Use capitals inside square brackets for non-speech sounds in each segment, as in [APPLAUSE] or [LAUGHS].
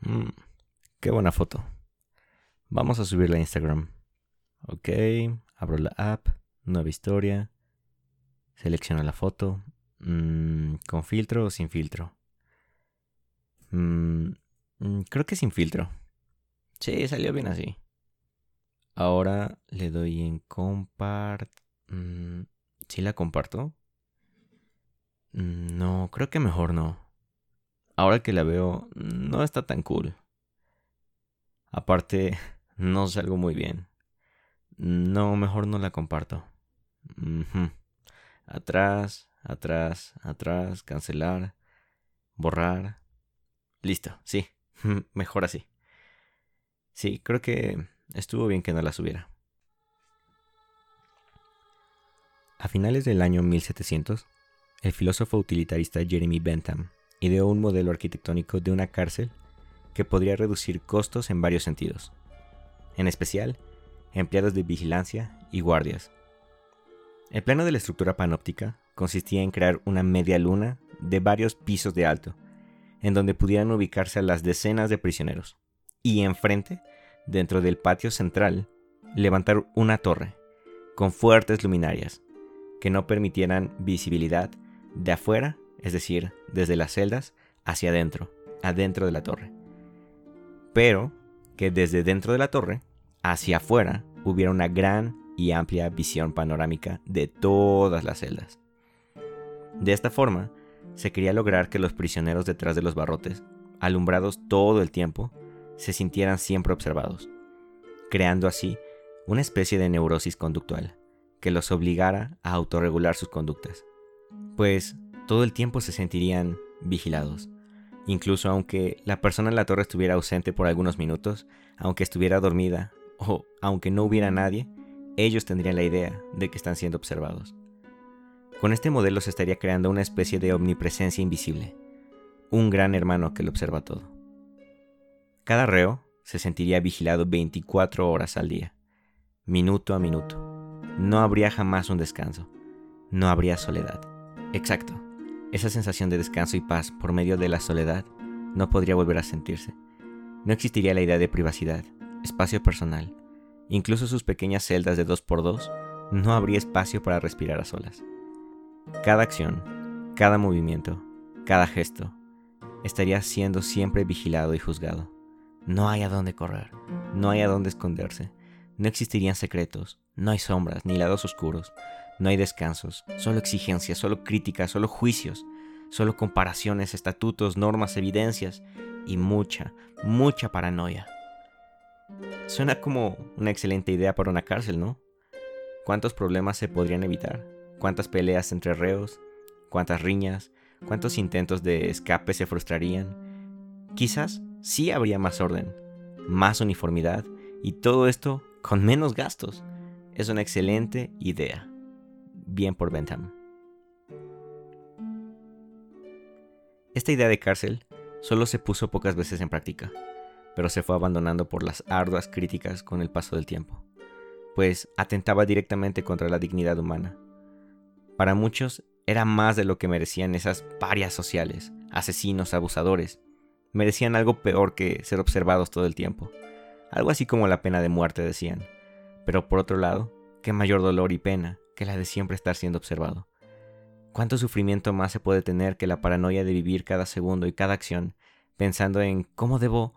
Mm, qué buena foto. Vamos a subirla a Instagram. Ok, abro la app, nueva historia. Selecciono la foto. Mm, ¿Con filtro o sin filtro? Mm, creo que sin filtro. Sí, salió bien así. Ahora le doy en compart. ¿Sí la comparto? No, creo que mejor no ahora que la veo, no está tan cool. Aparte, [LAUGHS] no salgo muy bien. No, mejor no la comparto. Atrás, atrás, atrás, cancelar, borrar. Listo, sí, [LAUGHS] mejor así. Sí, creo que estuvo bien que no la subiera. A finales del año 1700, el filósofo utilitarista Jeremy Bentham ideó un modelo arquitectónico de una cárcel que podría reducir costos en varios sentidos, en especial empleados de vigilancia y guardias. El plano de la estructura panóptica consistía en crear una media luna de varios pisos de alto, en donde pudieran ubicarse a las decenas de prisioneros, y enfrente, dentro del patio central, levantar una torre, con fuertes luminarias, que no permitieran visibilidad de afuera es decir, desde las celdas hacia adentro, adentro de la torre. Pero que desde dentro de la torre, hacia afuera, hubiera una gran y amplia visión panorámica de todas las celdas. De esta forma, se quería lograr que los prisioneros detrás de los barrotes, alumbrados todo el tiempo, se sintieran siempre observados, creando así una especie de neurosis conductual que los obligara a autorregular sus conductas. Pues todo el tiempo se sentirían vigilados. Incluso aunque la persona en la torre estuviera ausente por algunos minutos, aunque estuviera dormida o aunque no hubiera nadie, ellos tendrían la idea de que están siendo observados. Con este modelo se estaría creando una especie de omnipresencia invisible, un gran hermano que lo observa todo. Cada reo se sentiría vigilado 24 horas al día, minuto a minuto. No habría jamás un descanso, no habría soledad. Exacto, esa sensación de descanso y paz por medio de la soledad no podría volver a sentirse. No existiría la idea de privacidad, espacio personal. Incluso sus pequeñas celdas de dos por dos no habría espacio para respirar a solas. Cada acción, cada movimiento, cada gesto estaría siendo siempre vigilado y juzgado. No hay a dónde correr, no hay a dónde esconderse, no existirían secretos, no hay sombras ni lados oscuros, no hay descansos, solo exigencias, solo críticas, solo juicios, solo comparaciones, estatutos, normas, evidencias y mucha, mucha paranoia. Suena como una excelente idea para una cárcel, ¿no? ¿Cuántos problemas se podrían evitar? ¿Cuántas peleas entre reos? ¿Cuántas riñas? ¿Cuántos intentos de escape se frustrarían? Quizás sí habría más orden, más uniformidad y todo esto con menos gastos. Es una excelente idea bien por Bentham. Esta idea de cárcel solo se puso pocas veces en práctica, pero se fue abandonando por las arduas críticas con el paso del tiempo, pues atentaba directamente contra la dignidad humana. Para muchos era más de lo que merecían esas parias sociales, asesinos, abusadores. Merecían algo peor que ser observados todo el tiempo. Algo así como la pena de muerte, decían. Pero por otro lado, qué mayor dolor y pena que la de siempre estar siendo observado. ¿Cuánto sufrimiento más se puede tener que la paranoia de vivir cada segundo y cada acción pensando en cómo debo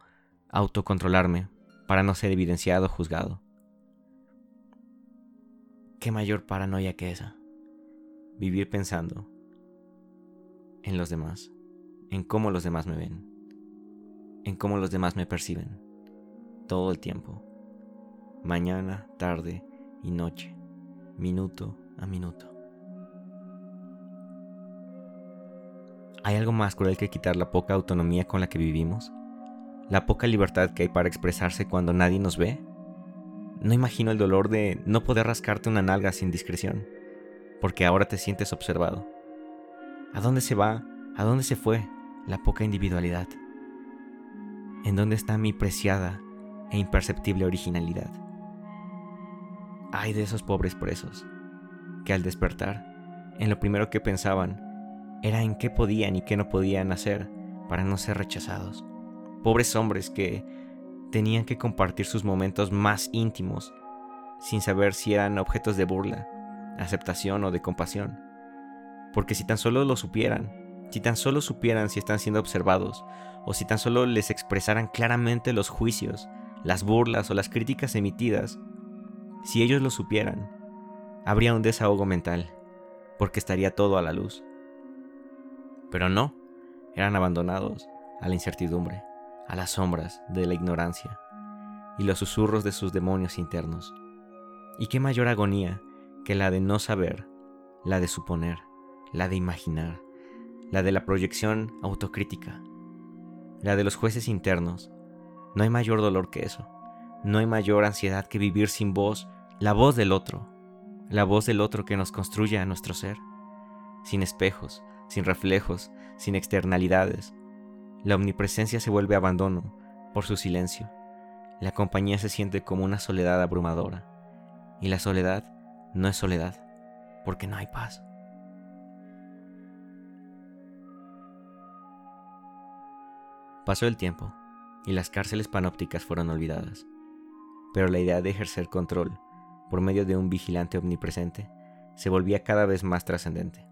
autocontrolarme para no ser evidenciado o juzgado? ¿Qué mayor paranoia que esa? Vivir pensando en los demás, en cómo los demás me ven, en cómo los demás me perciben, todo el tiempo, mañana, tarde y noche minuto a minuto. ¿Hay algo más cruel que quitar la poca autonomía con la que vivimos? ¿La poca libertad que hay para expresarse cuando nadie nos ve? No imagino el dolor de no poder rascarte una nalga sin discreción, porque ahora te sientes observado. ¿A dónde se va? ¿A dónde se fue la poca individualidad? ¿En dónde está mi preciada e imperceptible originalidad? Ay de esos pobres presos, que al despertar, en lo primero que pensaban era en qué podían y qué no podían hacer para no ser rechazados, pobres hombres que tenían que compartir sus momentos más íntimos sin saber si eran objetos de burla, aceptación o de compasión. Porque si tan solo lo supieran, si tan solo supieran si están siendo observados, o si tan solo les expresaran claramente los juicios, las burlas o las críticas emitidas, si ellos lo supieran, habría un desahogo mental, porque estaría todo a la luz. Pero no, eran abandonados a la incertidumbre, a las sombras de la ignorancia y los susurros de sus demonios internos. ¿Y qué mayor agonía que la de no saber, la de suponer, la de imaginar, la de la proyección autocrítica, la de los jueces internos? No hay mayor dolor que eso. No hay mayor ansiedad que vivir sin voz, la voz del otro, la voz del otro que nos construye a nuestro ser, sin espejos, sin reflejos, sin externalidades. La omnipresencia se vuelve abandono por su silencio. La compañía se siente como una soledad abrumadora. Y la soledad no es soledad, porque no hay paz. Pasó el tiempo, y las cárceles panópticas fueron olvidadas. Pero la idea de ejercer control por medio de un vigilante omnipresente se volvía cada vez más trascendente.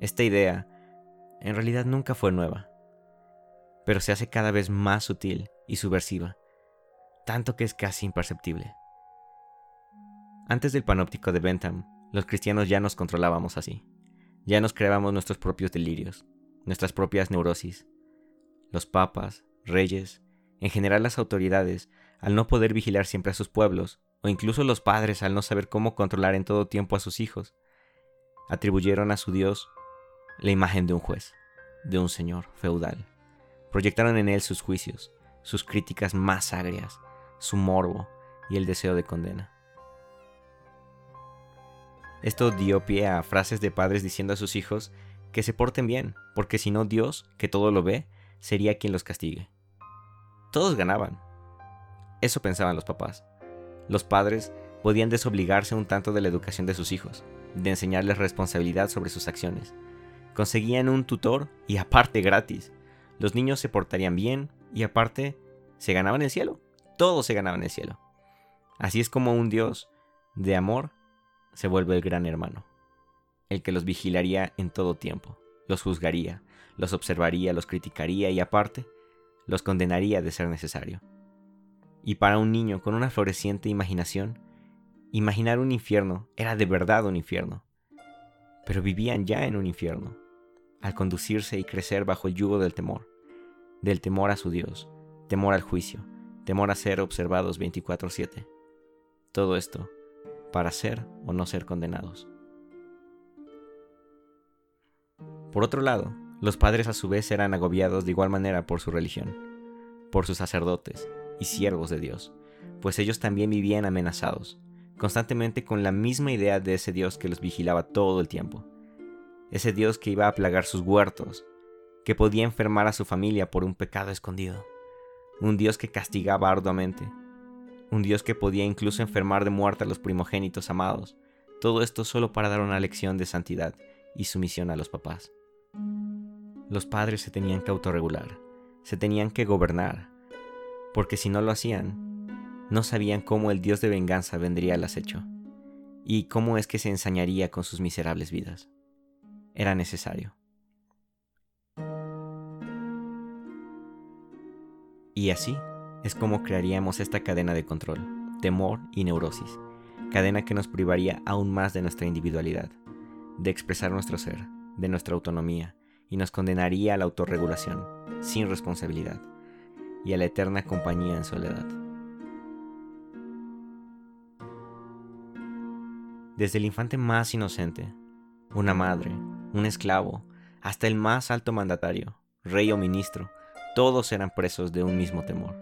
Esta idea en realidad nunca fue nueva, pero se hace cada vez más sutil y subversiva, tanto que es casi imperceptible. Antes del panóptico de Bentham, los cristianos ya nos controlábamos así. Ya nos creábamos nuestros propios delirios, nuestras propias neurosis. Los papas, reyes, en general las autoridades, al no poder vigilar siempre a sus pueblos, o incluso los padres al no saber cómo controlar en todo tiempo a sus hijos, atribuyeron a su Dios la imagen de un juez, de un señor feudal. Proyectaron en él sus juicios, sus críticas más agrias, su morbo y el deseo de condena. Esto dio pie a frases de padres diciendo a sus hijos que se porten bien, porque si no Dios, que todo lo ve, sería quien los castigue. Todos ganaban. Eso pensaban los papás. Los padres podían desobligarse un tanto de la educación de sus hijos, de enseñarles responsabilidad sobre sus acciones, conseguían un tutor y aparte gratis. Los niños se portarían bien y aparte se ganaban el cielo. Todos se ganaban el cielo. Así es como un Dios de amor se vuelve el gran hermano, el que los vigilaría en todo tiempo, los juzgaría, los observaría, los criticaría y aparte los condenaría de ser necesario. Y para un niño con una floreciente imaginación, imaginar un infierno era de verdad un infierno, pero vivían ya en un infierno al conducirse y crecer bajo el yugo del temor, del temor a su Dios, temor al juicio, temor a ser observados 24/7. Todo esto para ser o no ser condenados. Por otro lado, los padres a su vez eran agobiados de igual manera por su religión, por sus sacerdotes y siervos de Dios, pues ellos también vivían amenazados, constantemente con la misma idea de ese Dios que los vigilaba todo el tiempo. Ese Dios que iba a plagar sus huertos, que podía enfermar a su familia por un pecado escondido, un Dios que castigaba arduamente, un Dios que podía incluso enfermar de muerte a los primogénitos amados, todo esto solo para dar una lección de santidad y sumisión a los papás. Los padres se tenían que autorregular, se tenían que gobernar, porque si no lo hacían, no sabían cómo el Dios de venganza vendría al acecho, y cómo es que se ensañaría con sus miserables vidas era necesario. Y así es como crearíamos esta cadena de control, temor y neurosis, cadena que nos privaría aún más de nuestra individualidad, de expresar nuestro ser, de nuestra autonomía, y nos condenaría a la autorregulación, sin responsabilidad, y a la eterna compañía en soledad. Desde el infante más inocente, una madre, un esclavo, hasta el más alto mandatario, rey o ministro, todos eran presos de un mismo temor.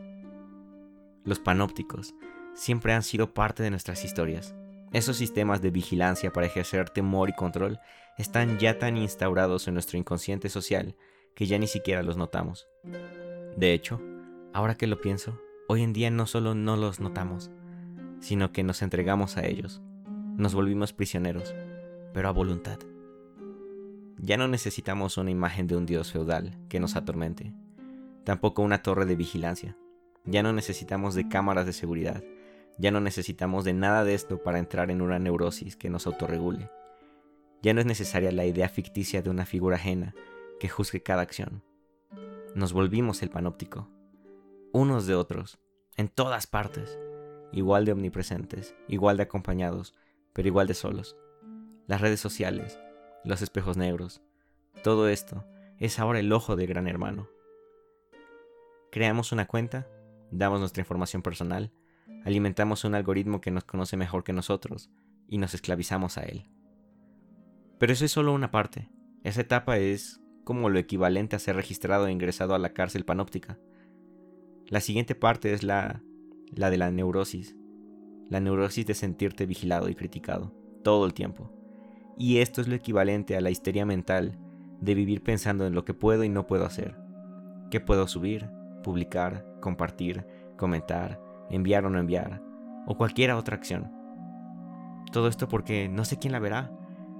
Los panópticos siempre han sido parte de nuestras historias. Esos sistemas de vigilancia para ejercer temor y control están ya tan instaurados en nuestro inconsciente social que ya ni siquiera los notamos. De hecho, ahora que lo pienso, hoy en día no solo no los notamos, sino que nos entregamos a ellos. Nos volvimos prisioneros, pero a voluntad. Ya no necesitamos una imagen de un dios feudal que nos atormente. tampoco una torre de vigilancia. Ya no necesitamos de cámaras de seguridad, ya no necesitamos de nada de esto para entrar en una neurosis que nos autorregule. Ya no es necesaria la idea ficticia de una figura ajena que juzgue cada acción. Nos volvimos el panóptico, unos de otros, en todas partes, igual de omnipresentes, igual de acompañados, pero igual de solos. Las redes sociales, los espejos negros, todo esto es ahora el ojo del gran hermano. Creamos una cuenta, damos nuestra información personal, alimentamos un algoritmo que nos conoce mejor que nosotros y nos esclavizamos a él. Pero eso es solo una parte. Esa etapa es como lo equivalente a ser registrado e ingresado a la cárcel panóptica. La siguiente parte es la, la de la neurosis. La neurosis de sentirte vigilado y criticado todo el tiempo. Y esto es lo equivalente a la histeria mental de vivir pensando en lo que puedo y no puedo hacer. ¿Qué puedo subir, publicar, compartir, comentar, enviar o no enviar? O cualquier otra acción. Todo esto porque no sé quién la verá,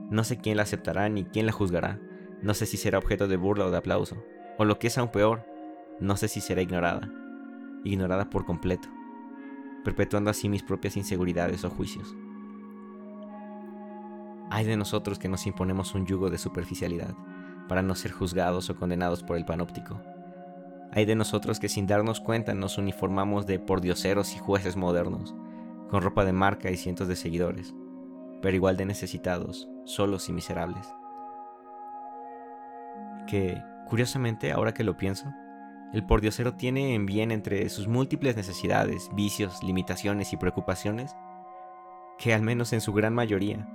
no sé quién la aceptará ni quién la juzgará, no sé si será objeto de burla o de aplauso, o lo que es aún peor, no sé si será ignorada, ignorada por completo, perpetuando así mis propias inseguridades o juicios. Hay de nosotros que nos imponemos un yugo de superficialidad para no ser juzgados o condenados por el panóptico. Hay de nosotros que sin darnos cuenta nos uniformamos de pordioseros y jueces modernos, con ropa de marca y cientos de seguidores, pero igual de necesitados, solos y miserables. Que, curiosamente, ahora que lo pienso, el pordiosero tiene en bien entre sus múltiples necesidades, vicios, limitaciones y preocupaciones, que al menos en su gran mayoría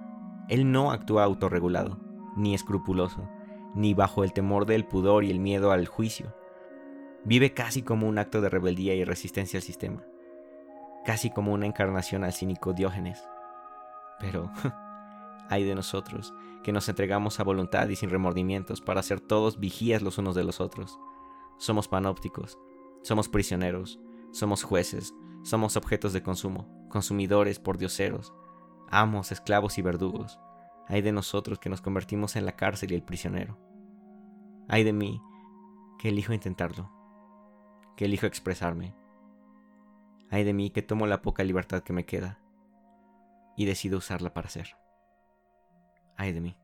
él no actúa autorregulado, ni escrupuloso, ni bajo el temor del pudor y el miedo al juicio. Vive casi como un acto de rebeldía y resistencia al sistema, casi como una encarnación al cínico Diógenes. Pero [LAUGHS] hay de nosotros que nos entregamos a voluntad y sin remordimientos para ser todos vigías los unos de los otros. Somos panópticos, somos prisioneros, somos jueces, somos objetos de consumo, consumidores por dioseros, amos, esclavos y verdugos. Hay de nosotros que nos convertimos en la cárcel y el prisionero. Hay de mí que elijo intentarlo, que elijo expresarme. Hay de mí que tomo la poca libertad que me queda y decido usarla para ser. Hay de mí.